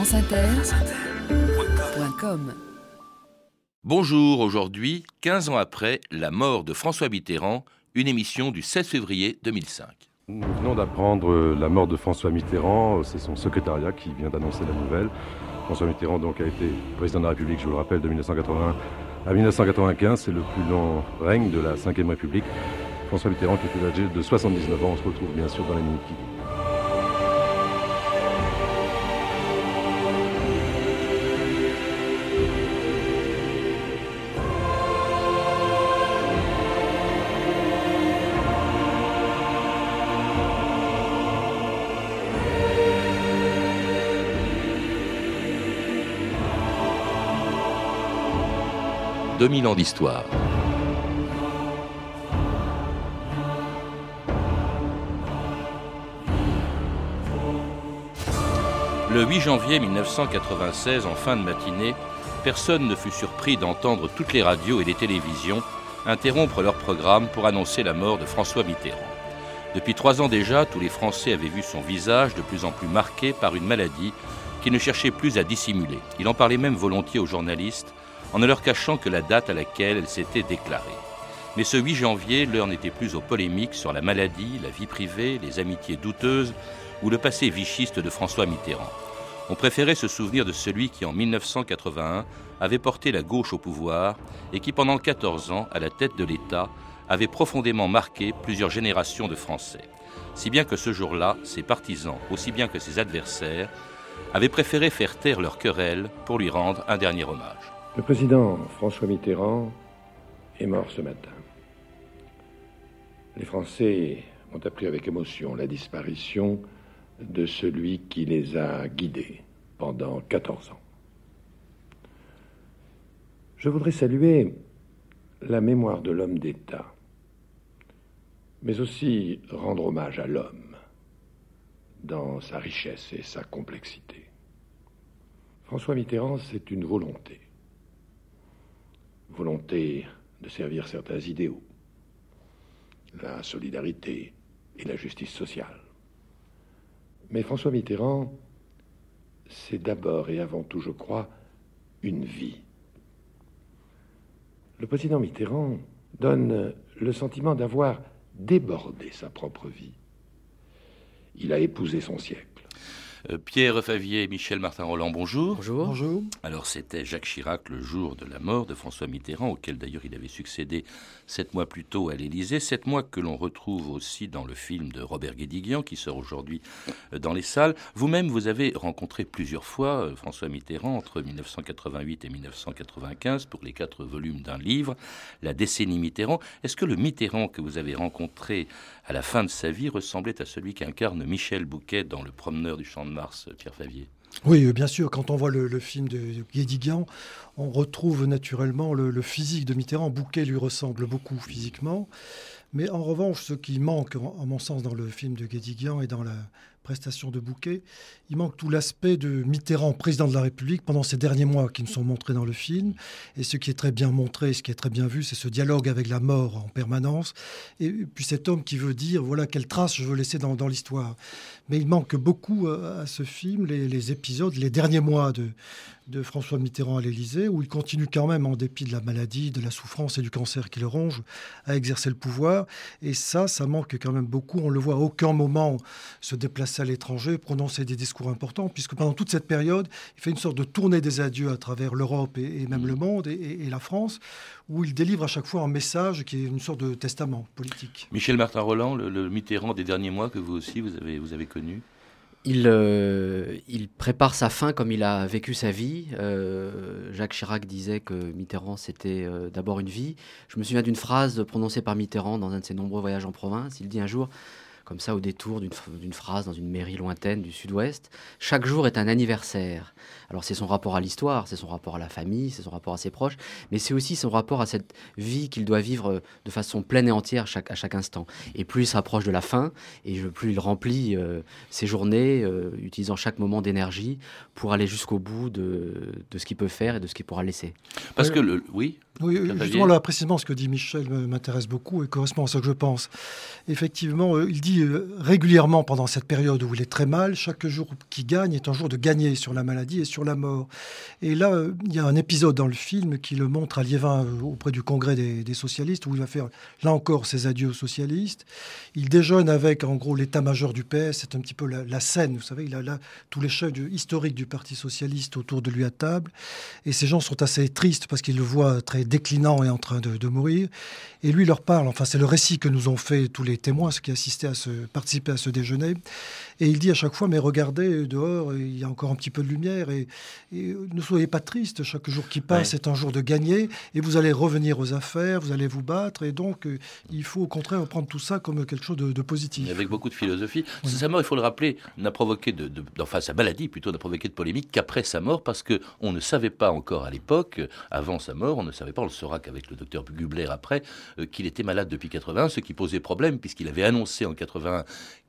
franceinter.com Bonjour, aujourd'hui, 15 ans après la mort de François Mitterrand, une émission du 16 février 2005. Nous venons d'apprendre la mort de François Mitterrand, c'est son secrétariat qui vient d'annoncer la nouvelle. François Mitterrand donc a été président de la République, je vous le rappelle, de 1980 à 1995, c'est le plus long règne de la Ve République. François Mitterrand qui était âgé de 79 ans, on se retrouve bien sûr dans la minute qui 2000 ans d'histoire. Le 8 janvier 1996, en fin de matinée, personne ne fut surpris d'entendre toutes les radios et les télévisions interrompre leur programme pour annoncer la mort de François Mitterrand. Depuis trois ans déjà, tous les Français avaient vu son visage de plus en plus marqué par une maladie qui ne cherchait plus à dissimuler. Il en parlait même volontiers aux journalistes en ne leur cachant que la date à laquelle elle s'était déclarée. Mais ce 8 janvier, l'heure n'était plus aux polémiques sur la maladie, la vie privée, les amitiés douteuses ou le passé vichiste de François Mitterrand. On préférait se souvenir de celui qui, en 1981, avait porté la gauche au pouvoir et qui, pendant 14 ans, à la tête de l'État, avait profondément marqué plusieurs générations de Français. Si bien que ce jour-là, ses partisans, aussi bien que ses adversaires, avaient préféré faire taire leur querelle pour lui rendre un dernier hommage. Le président François Mitterrand est mort ce matin. Les Français ont appris avec émotion la disparition de celui qui les a guidés pendant 14 ans. Je voudrais saluer la mémoire de l'homme d'État, mais aussi rendre hommage à l'homme dans sa richesse et sa complexité. François Mitterrand, c'est une volonté volonté de servir certains idéaux, la solidarité et la justice sociale. Mais François Mitterrand, c'est d'abord et avant tout, je crois, une vie. Le président Mitterrand donne le sentiment d'avoir débordé sa propre vie. Il a épousé son siècle. Euh, Pierre Favier et Michel Martin-Roland, bonjour. Bonjour. Bonjour. Alors c'était Jacques Chirac le jour de la mort de François Mitterrand, auquel d'ailleurs il avait succédé sept mois plus tôt à l'Élysée, sept mois que l'on retrouve aussi dans le film de Robert Guédiguian qui sort aujourd'hui euh, dans les salles. Vous-même, vous avez rencontré plusieurs fois euh, François Mitterrand entre 1988 et 1995 pour les quatre volumes d'un livre, La décennie Mitterrand. Est-ce que le Mitterrand que vous avez rencontré à la fin de sa vie ressemblait à celui qu'incarne Michel Bouquet dans Le Promeneur du Champ de Mars, Pierre Favier oui, euh, bien sûr. Quand on voit le, film de Guédiguian, on retrouve naturellement le, physique de Mitterrand. Bouquet lui ressemble beaucoup physiquement. Mais en revanche, ce qui manque, en, mon sens, dans le film de Guédiguian et dans la prestation de Bouquet, il manque tout l'aspect de Mitterrand, président de la République, pendant ces derniers mois qui nous sont montrés dans le film. Et ce qui est très bien montré, ce qui est très bien vu, c'est ce dialogue avec la mort en permanence. Et puis cet homme qui veut dire, voilà, quelle trace je veux laisser dans, l'histoire. Mais il manque beaucoup à, ce film les, épisodes, les derniers mois de, de François Mitterrand à l'Élysée, où il continue quand même, en dépit de la maladie, de la souffrance et du cancer qui le ronge, à exercer le pouvoir. Et ça, ça manque quand même beaucoup. On le voit à aucun moment se déplacer à l'étranger, prononcer des discours importants, puisque pendant toute cette période, il fait une sorte de tournée des adieux à travers l'Europe et, même le monde et, la France, où il délivre à chaque fois un message qui est une sorte de testament politique. Michel Martin-Roland, le, Mitterrand des derniers mois que vous aussi vous avez, vous avez connu? Il, euh, il, prépare sa fin comme il a vécu sa vie. Euh, Jacques Chirac disait que Mitterrand, c'était euh, d'abord une vie. Je me souviens d'une phrase prononcée par Mitterrand dans un de ses nombreux voyages en province. Il dit un jour, comme ça au détour d'une phrase dans une mairie lointaine du sud-ouest, chaque jour est un anniversaire. Alors c'est son rapport à l'histoire, c'est son rapport à la famille, c'est son rapport à ses proches, mais c'est aussi son rapport à cette vie qu'il doit vivre euh, de façon pleine et entière à chaque instant. Et plus il se rapproche de la fin, et plus il remplit euh, ses journées, euh, utilisant chaque moment d'énergie pour aller jusqu'au bout de, ce qu'il peut faire et de ce qu'il pourra laisser. Parce que le, oui. Oui, justement là précisément ce que dit Michel m'intéresse beaucoup et correspond à ce que je pense. Effectivement, il dit euh, régulièrement pendant cette période où il est très mal, chaque jour qui gagne est un jour de gagner sur la maladie et sur la mort. Et là, euh, il y a un épisode dans le film qui le montre à Liévin euh, auprès du congrès des, socialistes, où il va faire là encore ses adieux aux socialistes. Il déjeune avec en gros l'état-major du PS, c'est un petit peu la, scène, vous savez, il a là tous les chefs historiques du Parti socialiste autour de lui à table. Et ces gens sont assez tristes parce qu'ils le voient très déclinant et en train de, de mourir. Et lui leur parle, enfin c'est le récit que nous ont fait tous les témoins, ceux qui assistaient à ce, participaient à ce déjeuner. Et il dit à chaque fois, mais regardez, dehors, il y a encore un petit peu de lumière et, ne soyez pas triste, chaque jour qui passe est un jour de gagner et vous allez revenir aux affaires, vous allez vous battre et donc euh, il faut au contraire prendre tout ça comme quelque chose de, positif. avec beaucoup de philosophie. Sa mort, il faut le rappeler, n'a provoqué de, enfin sa maladie plutôt n'a provoqué de polémique qu'après sa mort parce que on ne savait pas encore à l'époque, avant sa mort, on ne savait on le saura qu'avec le docteur Gubler après, euh, qu'il était malade depuis 80, ce qui posait problème puisqu'il avait annoncé en 81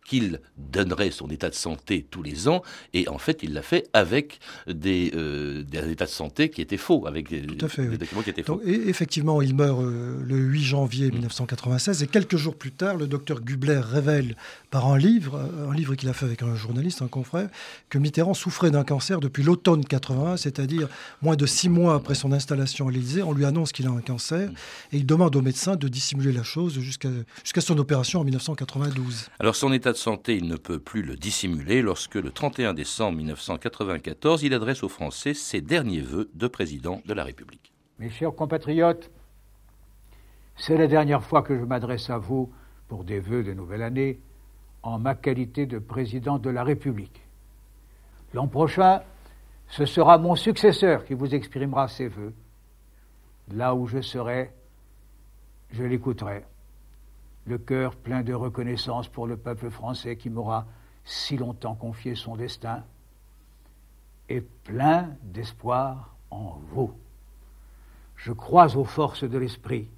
qu'il donnerait son état de santé tous les ans, et en fait, il l'a fait avec des, euh, des, états de santé qui étaient faux, avec des, documents qui étaient faux. et effectivement, il meurt euh, le 8 janvier 1996, mm. et quelques jours plus tard, le docteur Gubler révèle par un livre, euh, un livre qu'il a fait avec un journaliste, un confrère, que Mitterrand souffrait d'un cancer depuis l'automne 81, c'est-à-dire moins de six mois après son installation à l'Élysée. On lui annonce qu'il a un cancer, mm. et il demande au médecin de dissimuler la chose jusqu'à jusqu'à son opération en 1992. Alors son état de santé, il ne peut plus le dissimuler lorsque le 31 décembre 1994, il adresse aux Français ses derniers vœux de président de la République. Mes chers compatriotes, c'est la dernière fois que je m'adresse à vous pour des vœux de nouvelle année en ma qualité de président de la République. L'an prochain, ce sera mon successeur qui vous exprimera ses vœux. Là où je serai, je l'écouterai le cœur plein de reconnaissance pour le peuple français qui m'aura si longtemps confié son destin, et plein d'espoir en vous. Je crois aux forces de l'esprit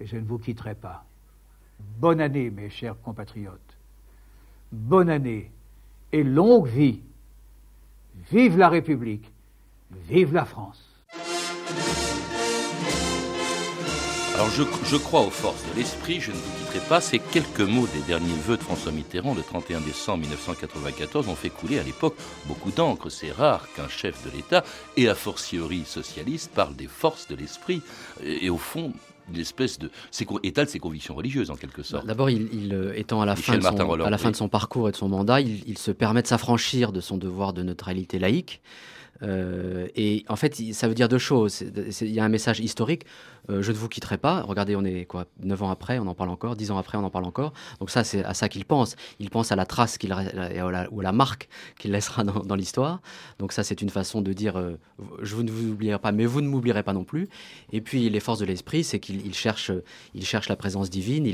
et je ne vous quitterai pas. Bonne année, mes chers compatriotes. Bonne année et longue vie. Vive la République, vive la France. Alors je, crois aux forces de l'esprit, je ne vous quitterai pas. Ces quelques mots des derniers vœux de François Mitterrand le 31 décembre 1994 ont fait couler à l'époque beaucoup d'encre. C'est rare qu'un chef de l'État, et a fortiori socialiste, parle des forces de l'esprit. Et, au fond, une espèce de étale ses convictions religieuses en quelque sorte. D'abord, il, euh, étant à la, fin de, son, à la fin de son parcours et de son mandat, il se permet de s'affranchir de son devoir de neutralité laïque. Euh, et en fait, ça veut dire deux choses. Il y a un message historique. Euh, je ne vous quitterai pas. Regardez, on est quoi 9 ans après, on en parle encore. 10 ans après, on en parle encore. Donc ça, c'est à ça qu'il pense. Il pense à la trace qu'il ou à la marque qu'il laissera dans, l'histoire. Donc ça, c'est une façon de dire euh, je ne vous oublierai pas, mais vous ne m'oublierez pas non plus. Et puis les forces de l'esprit, c'est qu'il cherche, il cherche la présence divine.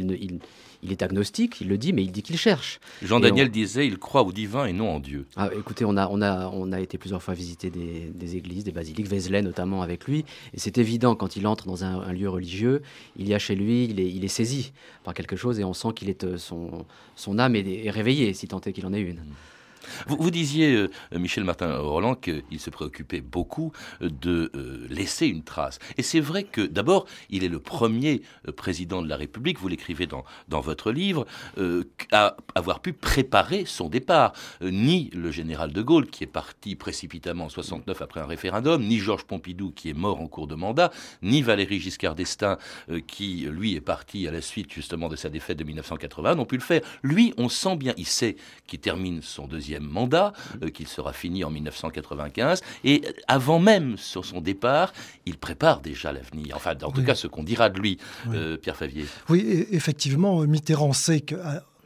Il est agnostique, il le dit, mais il dit qu'il cherche. Jean Daniel disait il croit au divin et non en Dieu. Ah, écoutez, on a, on, a, on a été plusieurs fois visiter des, églises, des basiliques, Vézelay notamment avec lui, et c'est évident quand il entre dans un, lieu religieux, il y a chez lui, il est, il est saisi par quelque chose et on sent qu'il est euh, son, son âme est, réveillée, si tant est qu'il en ait une. Mm. Vous, disiez, euh, Michel Martin-Roland, qu'il se préoccupait beaucoup de euh, laisser une trace. Et c'est vrai que, d'abord, il est le premier euh, président de la République, vous l'écrivez dans, dans votre livre, à avoir pu préparer son départ. ni le général de Gaulle, qui est parti précipitamment en 69 après un référendum, ni Georges Pompidou, qui est mort en cours de mandat, ni Valéry Giscard d'Estaing, qui, lui, est parti à la suite justement de sa défaite de 1980, n'ont pu le faire. Lui, on sent bien, il sait qu'il termine son deuxième mandat, euh, qu'il sera fini en 1995. Et avant même sur son départ, il prépare déjà l'avenir. Enfin, en tout cas, ce qu'on dira de lui, euh, Pierre Favier. Oui, effectivement, Mitterrand sait que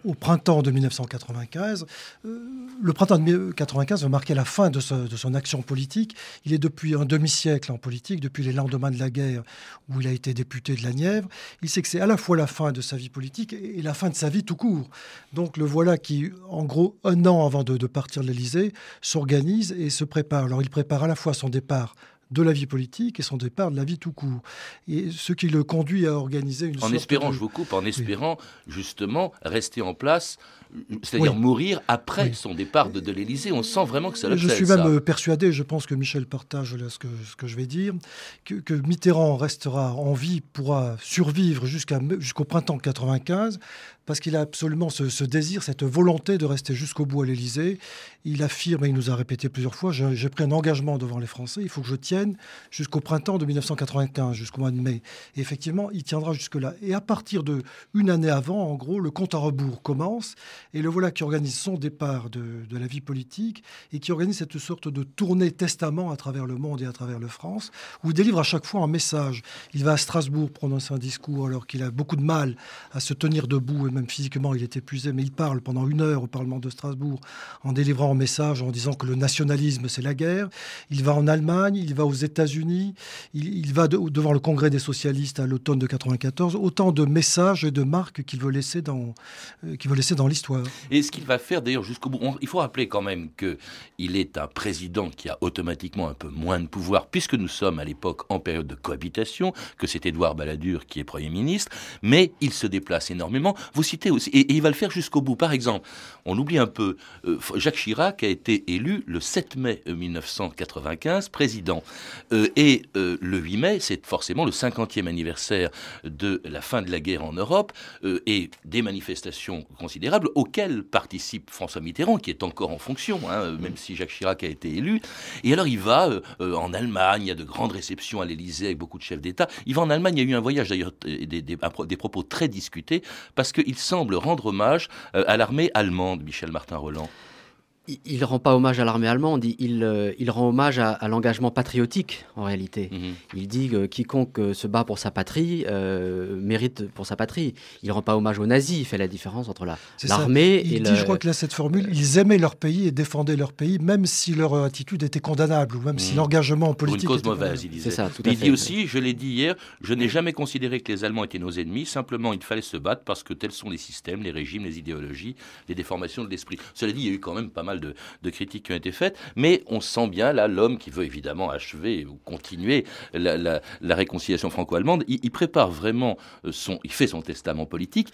au printemps de 1995. Euh, le printemps de 1995 va marquer la fin de, son action politique. Il est depuis un demi-siècle en politique, depuis les lendemains de la guerre où il a été député de la Nièvre. Il sait que c'est à la fois la fin de sa vie politique et la fin de sa vie tout court. Donc le voilà qui, en gros, un an avant de, de partir de l'Élysée, s'organise et se prépare. Alors il prépare à la fois son départ de la vie politique et son départ de la vie tout court. Et ce qui le conduit à organiser une en espérant, je vous coupe, en espérant justement rester en place c'est-à-dire mourir après son départ de, de l'Élysée. On sent vraiment que ça Je suis même persuadé, je pense que Michel partage ce que, ce que je vais dire, que, que, Mitterrand restera en vie, pourra survivre jusqu'au printemps 95, parce qu'il a absolument ce, désir, cette volonté de rester jusqu'au bout à l'Élysée. Il affirme, et il nous a répété plusieurs fois, j'ai pris un engagement devant les Français, il faut que je tienne jusqu'au printemps de 1995, jusqu'au mois de mai. Et effectivement, il tiendra jusque-là. Et à partir de une année avant, en gros, le compte à rebours commence, et le voilà qui organise son départ de, la vie politique, et qui organise cette sorte de tournée testament à travers le monde et à travers le France, où il délivre à chaque fois un message. Il va à Strasbourg prononcer un discours alors qu'il a beaucoup de mal à se tenir debout même physiquement il est épuisé, mais il parle pendant une heure au Parlement de Strasbourg en délivrant un message en disant que le nationalisme c'est la guerre. Il va en Allemagne, il va aux États-Unis, il, va devant le Congrès des socialistes à l'automne de 94. Autant de messages et de marques qu'il veut laisser dans, euh, qu'il veut laisser dans l'histoire. Et ce qu'il va faire d'ailleurs jusqu'au bout, il faut rappeler quand même que il est un président qui a automatiquement un peu moins de pouvoir puisque nous sommes à l'époque en période de cohabitation, que c'est Édouard Balladur qui est Premier ministre, mais il se déplace énormément. Et, il va le faire jusqu'au bout. Par exemple, on oublie un peu, euh, Jacques Chirac a été élu le 7 mai 1995 président. Euh, et euh, le 8 mai, c'est forcément le 50e anniversaire de la fin de la guerre en Europe et des manifestations considérables auxquelles participe François Mitterrand, qui est encore en fonction, hein, même si Jacques Chirac a été élu. Et alors il va en Allemagne, il y a de grandes réceptions à l'Élysée avec beaucoup de chefs d'État. Il va en Allemagne, il y a eu un voyage d'ailleurs, des, propos très discutés, parce qu'il semble rendre hommage euh, à l'armée allemande, Michel Martin Roland il ne rend pas hommage à l'armée allemande, il, euh, il, rend hommage à, l'engagement patriotique en réalité. Mhm. Il dit que quiconque euh, se bat pour sa patrie mérite pour sa patrie. Il ne rend pas hommage aux nazis, il fait la différence entre l'armée et Il dit, je crois que là, cette formule, ils aimaient leur pays et défendaient leur pays, même si leur attitude était condamnable, ou même si mhm. l'engagement politique Pour une cause mauvaise, il disait. Ça, il dit aussi, je l'ai dit hier, je n'ai jamais considéré que les Allemands étaient nos ennemis, simplement il fallait se battre parce que tels sont les systèmes, les régimes, les idéologies, les déformations de l'esprit. Cela dit, il y a eu quand même pas mal de, critiques qui ont été faites, mais on sent bien là l'homme qui veut évidemment achever ou continuer la, réconciliation franco-allemande. Il, il, prépare vraiment euh, son, il fait son testament politique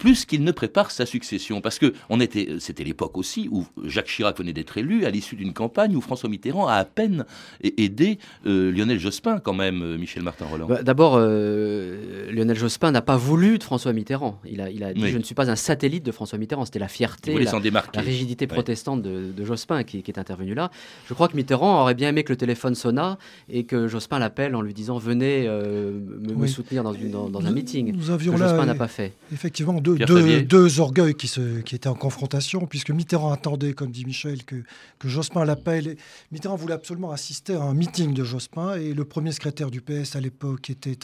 plus qu'il ne prépare sa succession. Parce que on était, c'était l'époque aussi où Jacques Chirac venait d'être élu à l'issue d'une campagne où François Mitterrand a à peine aidé euh, Lionel Jospin, quand même, euh, Michel Martin Roland. Bah, d'abord, euh, Lionel Jospin n'a pas voulu de François Mitterrand. Il a, il a dit Je ne suis pas un satellite de François Mitterrand. C'était la fierté, la, rigidité protestante de, Jospin qui, est intervenue là. Je crois que Mitterrand aurait bien aimé que le téléphone sonnât et que Jospin l'appelle en lui disant Venez me, soutenir dans, une, dans, un meeting. Nous avions Jospin n'a pas fait. Effectivement, deux deux, orgueils qui, se, qui étaient en confrontation, puisque Mitterrand attendait, comme dit Michel, que, que Jospin l'appelle. Mitterrand voulait absolument assister à un meeting de Jospin, et le premier secrétaire du PS à l'époque, qui était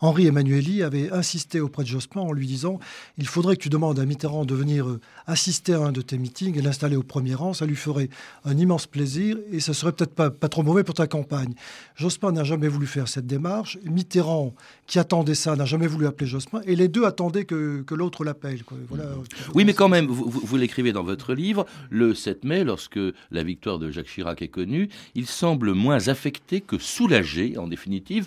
Henri Emmanueli, avait insisté auprès de Jospin en lui disant Il faudrait que tu demandes à Mitterrand de venir euh, assister à un de tes meetings et l'installer au premier rang, ça lui ferait un immense plaisir, et ça serait peut-être pas, pas trop mauvais pour ta campagne. Jospin n'a jamais voulu faire cette démarche. Mitterrand, qui attendait ça, n'a jamais voulu appeler Jospin, et les deux attendaient que, que l'autre l'appelle. Oui, mais quand même, vous, l'écrivez dans votre livre, le 7 mai, lorsque la victoire de Jacques Chirac est connue, il semble moins affecté que soulagé, en définitive,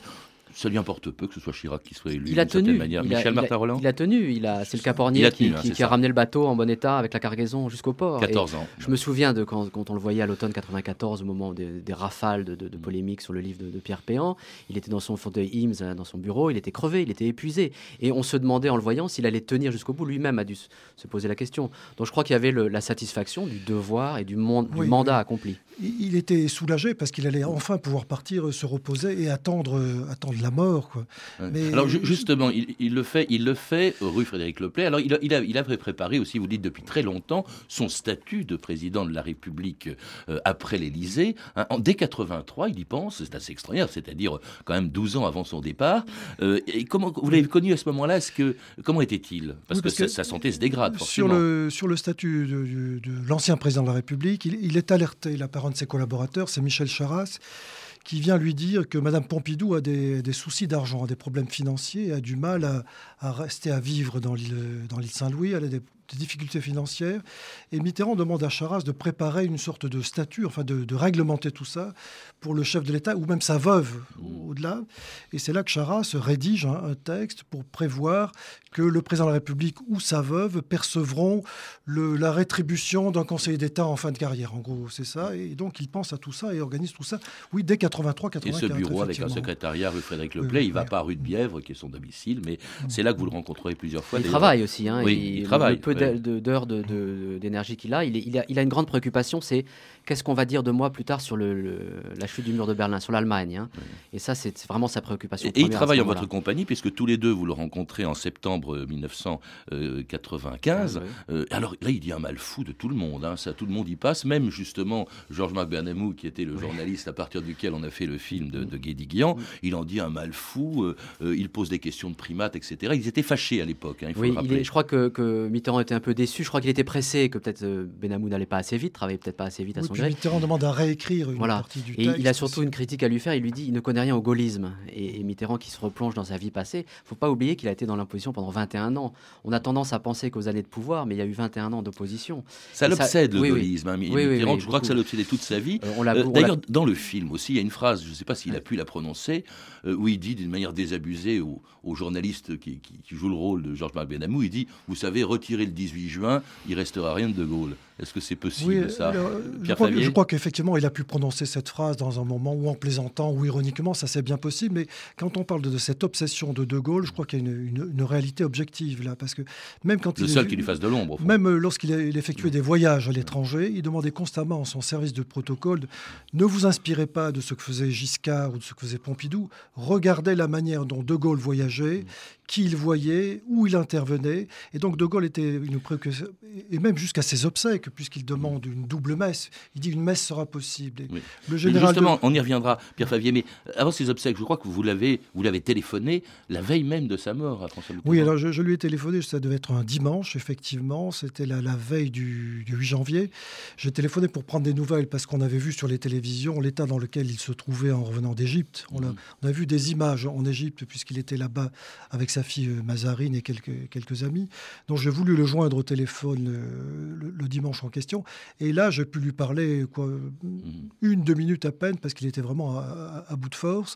ça lui importe peu que ce soit Chirac qui soit élu. Il a tenu. Manière. Michel Martin Roland. Il a tenu. Il a. C'est le Capornier qui, hein, a ramené le bateau en bon état avec la cargaison jusqu'au port. 14 ans. Je me souviens de quand, on le voyait à l'automne 94 au moment des, rafales de, de, polémiques sur le livre de, Pierre Péan. Il était dans son fauteuil Ims, dans son bureau. Il était crevé. Il était épuisé. Et on se demandait en le voyant s'il allait tenir jusqu'au bout. Lui-même a dû se poser la question. Donc je crois qu'il y avait la satisfaction du devoir et du, mandat accompli. Il était soulagé parce qu'il allait enfin pouvoir partir, se reposer et attendre, attendre la mort. Quoi. Alors justement, il, le fait, il le fait rue Frédéric Leplay. Alors il, il, a, il avait préparé aussi, vous dites depuis très longtemps, son statut de président de la République euh, après l'Élysée. Hein. en dès 83, il y pense, c'est assez extraordinaire, c'est-à-dire quand même 12 ans avant son départ. Euh, et comment vous l'avez connu à ce moment-là Est-ce que comment était-il? Parce, que, sa, santé se dégrade forcément. Sur le sur le statut de, l'ancien président de la République, il, il est alerté. La parole de ses collaborateurs, c'est Michel Charras qui vient lui dire que Madame Pompidou a des, soucis d'argent, des problèmes financiers, a du mal à, rester à vivre dans l'île Saint-Louis, elle a des des difficultés financières. Et Mitterrand demande à Charras de préparer une sorte de statut, enfin de, réglementer tout ça pour le chef de l'État ou même sa veuve au-delà. Et c'est là que Charras rédige un, texte pour prévoir que le président de la République ou sa veuve percevront le, la rétribution d'un conseiller d'État en fin de carrière. En gros, c'est ça. Et donc il pense à tout ça et organise tout ça. Oui, dès 83, 84. Et ce bureau avec un secrétariat rue Frédéric Leplay, il va pas à rue de Bièvre, qui est son domicile, mais c'est là que vous le rencontrerez plusieurs fois. Il travaille aussi. Hein, oui, il, travaille. peu d'heures d'énergie qu'il a, il, a, il a une grande préoccupation, c'est qu'est-ce qu'on va dire de moi plus tard sur le, la chute du mur de Berlin, sur l'Allemagne. Hein. Et ça, c'est vraiment sa préoccupation. Et, il travaille en votre compagnie, puisque tous les deux, vous le rencontrez en septembre 1995. Ah euh, alors là, il dit un mal fou de tout le monde. Hein. Ça, tout le monde y passe. Même justement, Georges-Marc Bernamou, qui était le journaliste à partir duquel on a fait le film de, de Guédiguian, il en dit un mal fou. Euh, euh, il pose des questions de primates, etc. Ils étaient fâchés à l'époque. Hein, oui, je crois que, Mitterrand était un peu déçu. Je crois qu'il était pressé, que peut-être Benamou n'allait pas assez vite, travaillait peut-être pas assez vite à son gré. Mitterrand demande à réécrire une partie du texte. Et il a surtout une critique à lui faire. Il lui dit il ne connaît rien au gaullisme. Et, Mitterrand qui se replonge dans sa vie passée. Il faut pas oublier qu'il a été dans l'imposition pendant 21 ans. On a tendance à penser qu'aux années de pouvoir, mais il y a eu 21 ans d'opposition. Ça l'obsède le gaullisme. Hein, Mitterrand, je crois que ça l'obsédait toute sa vie. Euh, euh, d'ailleurs, dans le film aussi, il y a une phrase, je ne sais pas s'il a pu la prononcer, où il dit d'une manière désabusée au, journaliste qui, joue le rôle de Georges-Marc Benamou, il dit, vous savez, retirer le 18 juin, il restera rien de De Gaulle. Est-ce que c'est possible ça je, crois, je crois qu'effectivement, il a pu prononcer cette phrase dans un moment où en plaisantant ou ironiquement, ça c'est bien possible. Mais quand on parle de, cette obsession de De Gaulle, je crois qu'il y a une, réalité objective là. Parce que même quand Le il seul qui lui fasse de l'ombre. Même euh, lorsqu'il effectuait des voyages à l'étranger, il demandait constamment en son service de protocole ne vous inspirez pas de ce que faisait Giscard ou de ce que faisait Pompidou. Regardez la manière dont De Gaulle voyageait qui il voyait, où il intervenait. Et donc De Gaulle était une préoccupation, et même jusqu'à ses obsèques, puisqu'il demande une double messe. Il dit une messe sera possible. Le général justement, on y reviendra, Pierre Favier. Mais avant ses obsèques, je crois que vous l'avez, vous l'avez téléphoné la veille même de sa mort à François Oui, alors je, lui ai téléphoné. Ça devait être un dimanche, effectivement. C'était la, la, veille du, 8 janvier. J'ai téléphoné pour prendre des nouvelles parce qu'on avait vu sur les télévisions l'état dans lequel il se trouvait en revenant d'Égypte. On, mmh. on, a vu des images en Égypte puisqu'il était là-bas avec sa fille euh, Mazarine et quelques, quelques amis. Donc j'ai voulu le joindre au téléphone euh, le, dimanche en question. Et là, j'ai pu lui parler quoi, mhm. une, deux minutes à peine parce qu'il était vraiment à, bout de force.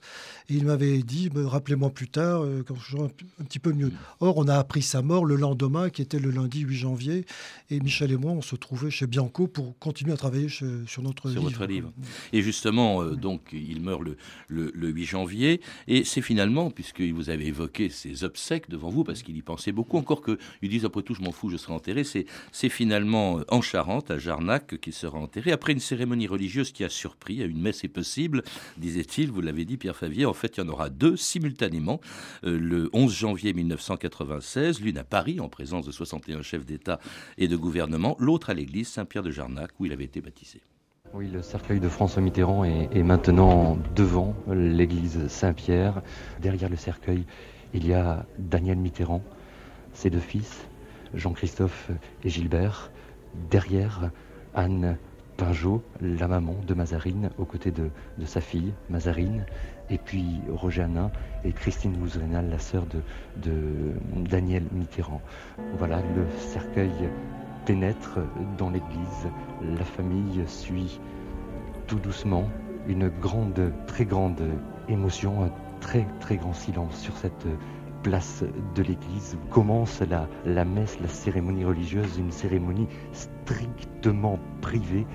Et il m'avait dit, rappelez-moi plus tard, euh, quand je un, un, petit peu mieux. Mhm. Or, on a appris sa mort le lendemain, qui était le lundi 8 janvier. Et Michel et moi, on se trouvait chez Bianco pour continuer à travailler sur notre sur livre. Votre livre. Et justement, donc, il meurt le, le, le 8 janvier. Et c'est finalement, puisque vous avez évoqué ces obsèques, devant vous parce qu'il y pensait beaucoup. Encore que ils disent après tout, je m'en fous, je serai enterré. C'est finalement euh, en Charente, à Jarnac, qu'il sera enterré après une cérémonie religieuse qui a surpris. À une messe est possible, disait-il. Vous l'avez dit, Pierre Favier. En fait, il y en aura deux simultanément. Euh, le 11 janvier 1996, l'une à Paris en présence de 61 chefs d'État et de gouvernement, l'autre à l'église Saint-Pierre de Jarnac où il avait été baptisé. Oui, le cercueil de François Mitterrand est, est maintenant devant l'église Saint-Pierre. Derrière le cercueil, il y a Daniel Mitterrand, ses deux fils, Jean-Christophe et Gilbert. Derrière, Anne Pinjot, la maman de Mazarine, aux côtés de, sa fille, Mazarine. Et puis Roger Hanin et Christine Mouzrenal, la sœur de, de Daniel Mitterrand. Voilà, le cercueil pénètre dans l'église. La famille suit tout doucement une grande, très grande émotion, très très grand silence sur cette place de l'église commence la, la messe, la cérémonie religieuse, une cérémonie strictement privée.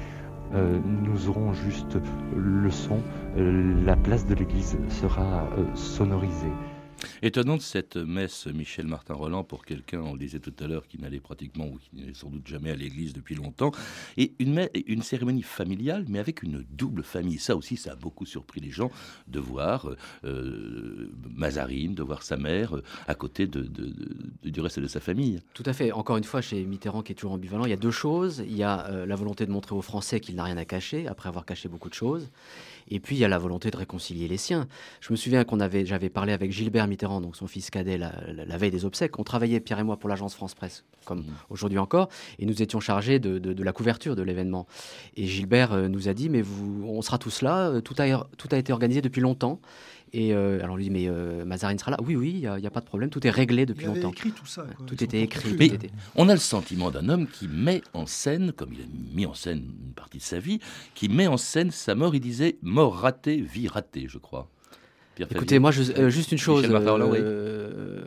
Euh, nous aurons juste le son, euh, la place de l'église sera euh, sonorisée. Étonnante cette messe Michel Martin Roland pour quelqu'un, on le disait tout à l'heure, qui n'allait pratiquement ou qui n'allait sans doute jamais à l'église depuis longtemps. Et une, cérémonie familiale, mais avec une double famille. Ça aussi, ça a beaucoup surpris les gens de voir euh, Mazarine, de voir sa mère euh, à côté du reste de sa famille. Tout à fait. Encore une fois, chez Mitterrand, qui est toujours ambivalent, il y a deux choses. Il y a euh, la volonté de montrer aux Français qu'il n'a rien à cacher, après avoir caché beaucoup de choses. Et puis, il y a la volonté de réconcilier les siens. Je me souviens qu'on avait, j'avais parlé avec Gilbert Mitterrand, donc son fils cadet, la, la, veille des obsèques. On travaillait, Pierre et moi, pour l'agence France Presse, comme mmh. aujourd'hui encore, et nous étions chargés de, de, la couverture de l'événement. Et Gilbert euh, nous a dit, mais vous, on sera tous là, euh, tout a, tout a été organisé depuis longtemps. Et euh, alors on lui dit, mais Mazarine sera là Oui, oui, il n'y a, pas de problème, tout est réglé depuis il longtemps. écrit tout ça. Tout était écrit. On a le sentiment d'un homme qui met en scène, comme il a mis en scène une partie de sa vie, qui met en scène sa mort. Il disait mort ratée, vie ratée, je crois. Écoutez, moi, je, euh, juste une chose. Euh,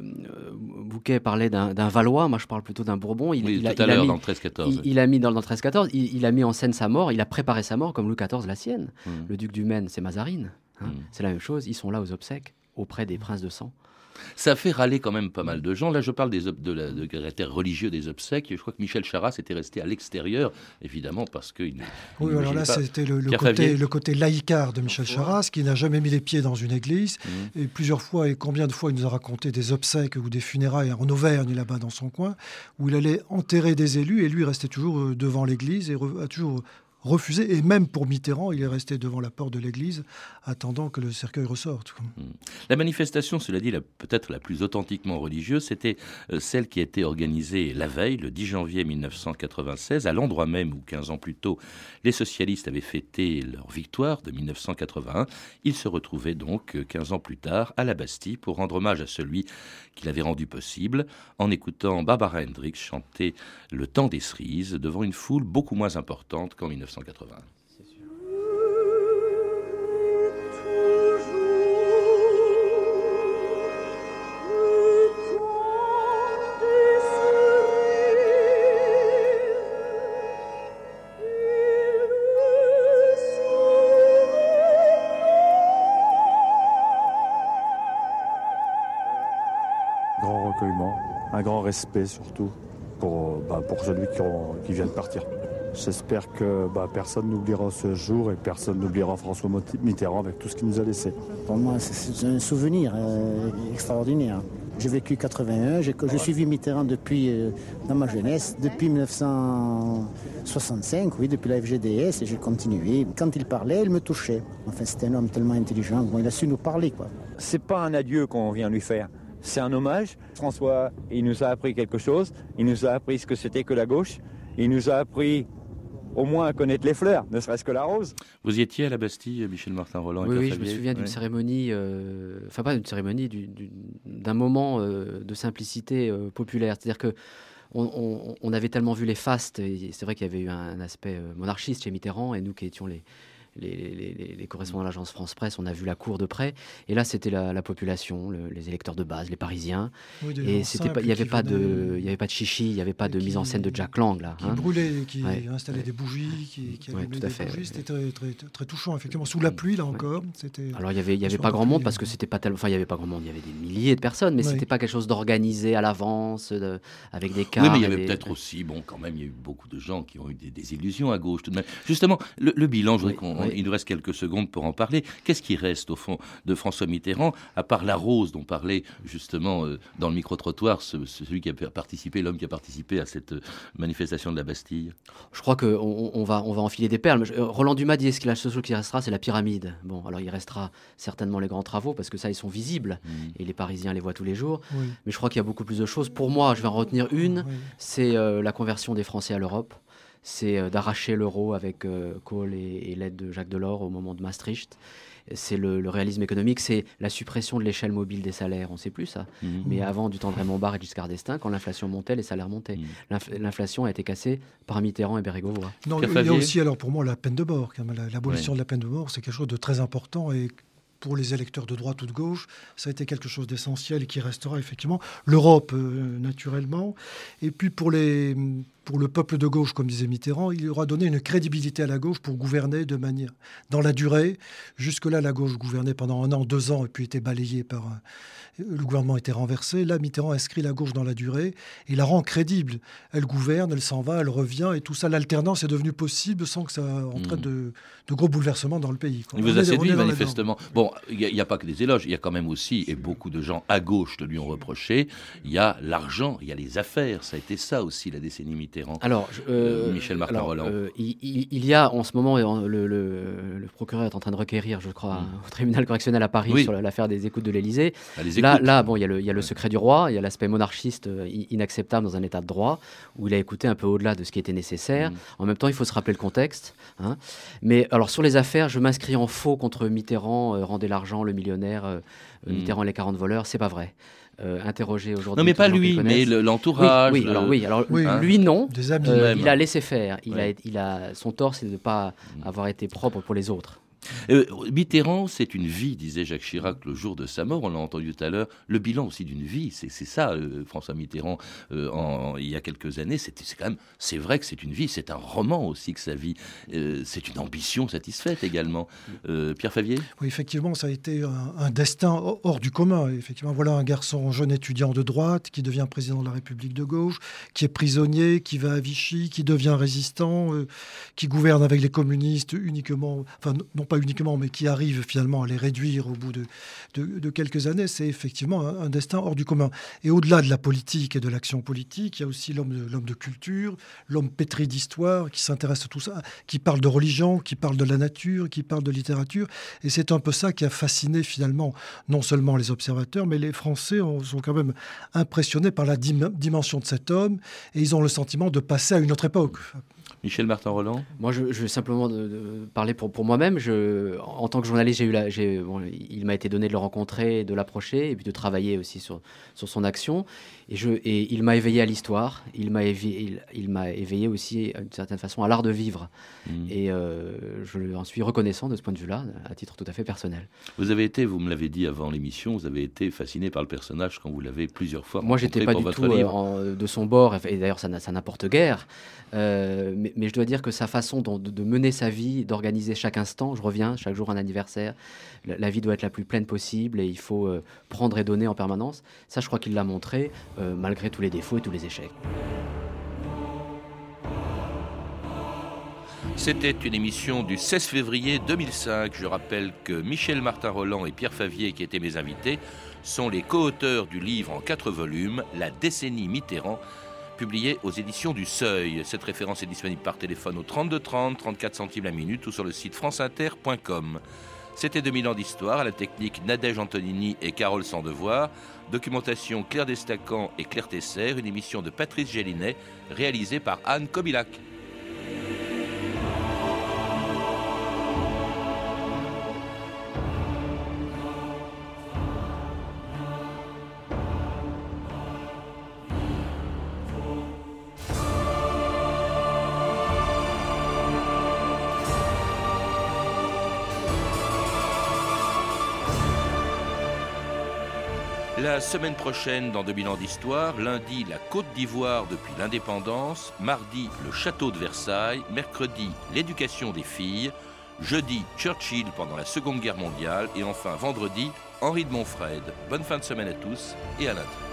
Bouquet parlait d'un Valois, moi je parle plutôt d'un Bourbon. Il, il, a, tout à l'heure, dans le 13-14. Il, a mis dans le 13-14, il, a mis en scène sa mort, il a préparé sa mort comme Louis XIV la sienne. Hmm. Le duc du Maine, c'est Mazarine. Hein. Hmm. C'est la même chose, ils sont là aux obsèques, auprès des princes de sang. Ça fait râler quand même pas mal de gens. Là, je parle des de, la, de caractère religieux des obsèques. Je crois que Michel Charras était resté à l'extérieur, évidemment, parce que. oui, alors là, c'était le, côté, le côté laïcard de Michel Charras, qui n'a jamais mis les pieds dans une église. Mmh. Et plusieurs fois, et combien de fois il nous a raconté des obsèques ou des funérailles en Auvergne, là-bas dans son coin, où il allait enterrer des élus et lui restait toujours euh, devant l'église et a toujours refusé. Et même pour Mitterrand, il est resté devant la porte de l'église, attendant que le cercueil ressorte. Hmm. La manifestation, cela dit, peut-être la plus authentiquement religieuse, c'était euh, celle qui a été organisée la veille, le 10 janvier 1996, à l'endroit même où, 15 ans plus tôt, les socialistes avaient fêté leur victoire de 1981. Ils se retrouvaient donc, 15 euh, ans plus tard, à la Bastille pour rendre hommage à celui qui l'avait rendu possible, en écoutant Barbara Hendricks chanter Le temps des cerises devant une foule beaucoup moins importante qu'en 1981. 1980. Grand recueillement, un grand respect surtout pour, bah, pour celui qui vient de partir. J'espère que bah, personne n'oubliera ce jour et personne n'oubliera François Mitterrand avec tout ce qu'il nous a laissé. Pour moi, c'est un souvenir euh, extraordinaire. J'ai vécu 81, je suivi Mitterrand depuis, euh, dans ma jeunesse, depuis 1965, oui, depuis la FGDS, et j'ai continué. Quand il parlait, il me touchait. Enfin, c'était un homme tellement intelligent, bon, il a su nous parler, quoi. C'est pas un adieu qu'on vient lui faire, c'est un hommage. François, il nous a appris quelque chose, il nous a appris ce que c'était que la gauche, il nous a appris au moins à connaître les fleurs, ne serait-ce que la rose. Vous y étiez à la Bastille, Michel Martin Roland Oui, oui je me souviens d'une cérémonie, euh, enfin pas d'une cérémonie, d'un moment euh, de simplicité euh, populaire. C'est-à-dire que on, avait tellement vu les fastes, et c'est vrai qu'il y avait eu un aspect monarchiste chez Mitterrand, et nous qui étions les, les, correspondants de l'agence France Presse, on a vu la cour de près. Et là, c'était la, population, les électeurs de base, les Parisiens. et c'était pas, il n'y avait pas de, il y avait pas de chichi, il n'y avait pas de mise en scène de Jack Lang là. Qui hein. brûlait, qui installait des bougies, qui, qui allumait des bougies. C'était très, très, très, touchant, effectivement. Sous la pluie, là encore. C'était. Alors il y avait, il y avait pas grand monde parce que c'était pas tellement, enfin il y avait pas grand monde, il y avait des milliers de personnes, mais c'était pas quelque chose d'organisé à l'avance, avec des cas. Oui, mais il y avait peut-être aussi, bon, quand même, il y a eu beaucoup de gens qui ont eu des, illusions à gauche tout de même. Justement, le, bilan, je voudrais qu'on il nous reste quelques secondes pour en parler. Qu'est-ce qui reste au fond de François Mitterrand, à part la rose dont parlait justement euh, dans le micro-trottoir celui qui a participé, l'homme qui a participé à cette euh, manifestation de la Bastille? Je crois qu'on on va, on va enfiler des perles. Euh, Roland Dumas dit ce que la seule chose qui restera, c'est la pyramide. Bon, alors il restera certainement les grands travaux parce que ça, ils sont visibles mmh. et les Parisiens les voient tous les jours. Mais je crois qu'il y a beaucoup plus de choses. Pour moi, je vais en retenir une, c'est la conversion des Français à l'Europe c'est euh, d'arracher l'euro avec euh, Kohl et, l'aide de Jacques Delors au moment de Maastricht. C'est le, réalisme économique, c'est la suppression de l'échelle mobile des salaires. On ne sait plus ça. Mhm. Mais avant, du temps de Raymond Barre et Giscard d'Estaing, quand l'inflation montait, les salaires montaient. Mhm. L'inflation a été cassée par Mitterrand et Bérégovoy. Non, il y a aussi alors pour moi la peine de mort. L'abolition de la peine de mort, c'est quelque chose de très important et pour les électeurs de droite ou de gauche, ça a été quelque chose d'essentiel et qui restera effectivement. L'Europe, euh, naturellement. Et puis pour, les, pour le peuple de gauche, comme disait Mitterrand, il aura donné une crédibilité à la gauche pour gouverner de manière dans la durée. Jusque-là, la gauche gouvernait pendant un an, deux ans, et puis était balayée par le gouvernement était renversé. Là, Mitterrand inscrit la gauche dans la durée et la rend crédible. Elle gouverne, elle s'en va, elle revient et tout ça. L'alternance est devenue possible sans que ça entraîne hmm. de, gros bouleversements dans le pays. Il vous a séduit manifestement. Bon, il n'y a, pas que des éloges, il y a quand même aussi, et beaucoup de gens à gauche le lui ont reproché, il y a l'argent, il y a les affaires. Ça a été ça aussi la décennie Mitterrand. Mitterrand Alors, euh, Michel Martin Roland. Euh, il, y a en ce moment, le, le, procureur est en train de requérir, je crois, mm. au tribunal correctionnel à Paris sur l'affaire des écoutes de l'Élysée. Ah, là, là, bon, il y a le, il y a le secret du roi, il y a l'aspect monarchiste euh, inacceptable dans un état de droit, où il a écouté un peu au-delà de ce qui était nécessaire. Mm. En même temps, il faut se rappeler le contexte. Hein. Mais alors, sur les affaires, je m'inscris en faux contre Mitterrand, rendez l'argent, le millionnaire, mm. Mitterrand, les 40 voleurs. C'est pas vrai. Euh, interrogé aujourd'hui. Non, mais pas lui, mais l'entourage. Oui, alors, oui, alors lui, non. Euh, il a laissé faire. Il, a, il a, son tort, c'est de ne pas avoir été propre pour les autres. Euh, Mitterrand, c'est une vie, disait Jacques Chirac le jour de sa mort, on l'a entendu tout à l'heure, le bilan aussi d'une vie, c'est ça, euh, François Mitterrand, euh, il y a quelques années, c'est quand même, c'est vrai que c'est une vie, c'est un roman aussi que sa vie, c'est une ambition satisfaite également. Pierre Favier? Oui, effectivement, ça a été un, destin hors du commun. Effectivement, voilà un garçon jeune étudiant de droite qui devient président de la République de gauche, qui est prisonnier, qui va à Vichy, qui devient résistant, qui gouverne avec les communistes uniquement, enfin non pas uniquement, mais qui arrive finalement à les réduire au bout de, de, quelques années, c'est effectivement un, destin hors du commun. Et au-delà de la politique et de l'action politique, il y a aussi l'homme de, l'homme de culture, l'homme pétri d'histoire, qui s'intéresse à tout ça, qui parle de religion, qui parle de la nature, qui parle de littérature. Et c'est un peu ça qui a fasciné finalement non seulement les observateurs, mais les Français sont quand même impressionnés par la dimension de cet homme, et ils ont le sentiment de passer à une autre époque. Michel Martin Roland Moi, je, je vais simplement parler pour, pour moi-même. En tant que journaliste, eu la, il m'a été donné de le rencontrer, de l'approcher et puis de travailler aussi sur, sur son action. Et, je, et il m'a éveillé à l'histoire, il m'a éveillé, il, m'a éveillé aussi d'une certaine façon à l'art de vivre. Mmh. Et euh, je en suis reconnaissant de ce point de vue-là, à titre tout à fait personnel. Vous avez été, vous me l'avez dit avant l'émission, vous avez été fasciné par le personnage quand vous l'avez plusieurs fois Moi, j'étais pas du tout euh, de son bord, et d'ailleurs, ça n'apporte guère. Euh, mais, je dois dire que sa façon de, mener sa vie, d'organiser chaque instant, je reviens, chaque jour un anniversaire, la, vie doit être la plus pleine possible et il faut euh, prendre et donner en permanence. Ça, je crois qu'il l'a montré, euh, malgré tous les défauts et tous les échecs. C'était une émission du 16 février 2005. Je rappelle que Michel Martin Roland et Pierre Favier, qui étaient mes invités, sont les co-auteurs du livre en quatre volumes, La décennie Mitterrand, publié aux éditions du Seuil. Cette référence est disponible par téléphone au 32 30, 34 centimes la minute ou sur le site franceinter.com. C'était 2000 ans d'histoire à la technique Nadège Antonini et Carole Sandevoir. Documentation Claire Destacan et Claire Tesser, une émission de Patrice Gélinet réalisée par Anne Kobilac. La semaine prochaine, dans 2000 ans d'histoire, lundi, la Côte d'Ivoire depuis l'indépendance, mardi, le château de Versailles, mercredi, l'éducation des filles, jeudi, Churchill pendant la Seconde Guerre mondiale et enfin vendredi, Henri de Montfred. Bonne fin de semaine à tous et à lundi.